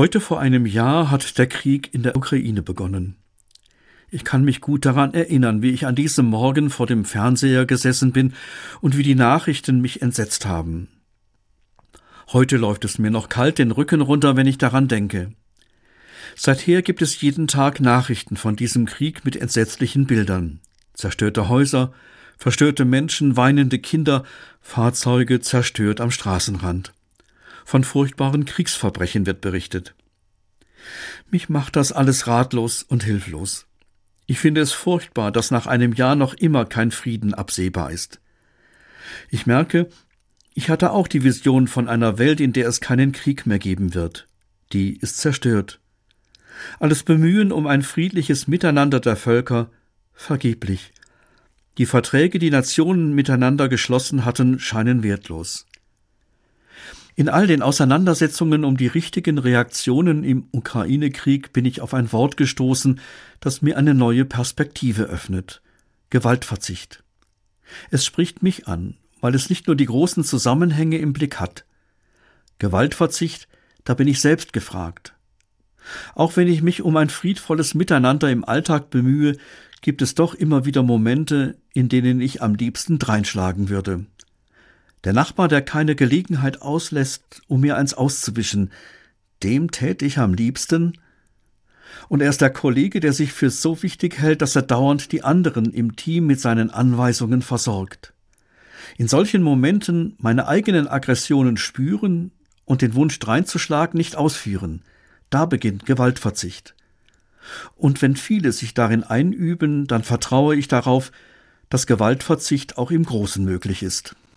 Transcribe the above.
Heute vor einem Jahr hat der Krieg in der Ukraine begonnen. Ich kann mich gut daran erinnern, wie ich an diesem Morgen vor dem Fernseher gesessen bin und wie die Nachrichten mich entsetzt haben. Heute läuft es mir noch kalt den Rücken runter, wenn ich daran denke. Seither gibt es jeden Tag Nachrichten von diesem Krieg mit entsetzlichen Bildern. Zerstörte Häuser, verstörte Menschen, weinende Kinder, Fahrzeuge zerstört am Straßenrand. Von furchtbaren Kriegsverbrechen wird berichtet. Mich macht das alles ratlos und hilflos. Ich finde es furchtbar, dass nach einem Jahr noch immer kein Frieden absehbar ist. Ich merke, ich hatte auch die Vision von einer Welt, in der es keinen Krieg mehr geben wird. Die ist zerstört. Alles Bemühen um ein friedliches Miteinander der Völker vergeblich. Die Verträge, die Nationen miteinander geschlossen hatten, scheinen wertlos. In all den Auseinandersetzungen um die richtigen Reaktionen im Ukraine-Krieg bin ich auf ein Wort gestoßen, das mir eine neue Perspektive öffnet. Gewaltverzicht. Es spricht mich an, weil es nicht nur die großen Zusammenhänge im Blick hat. Gewaltverzicht, da bin ich selbst gefragt. Auch wenn ich mich um ein friedvolles Miteinander im Alltag bemühe, gibt es doch immer wieder Momente, in denen ich am liebsten dreinschlagen würde. Der Nachbar, der keine Gelegenheit auslässt, um mir eins auszuwischen, dem tät ich am liebsten. Und er ist der Kollege, der sich für so wichtig hält, dass er dauernd die anderen im Team mit seinen Anweisungen versorgt. In solchen Momenten meine eigenen Aggressionen spüren und den Wunsch dreinzuschlagen nicht ausführen. Da beginnt Gewaltverzicht. Und wenn viele sich darin einüben, dann vertraue ich darauf, dass Gewaltverzicht auch im Großen möglich ist.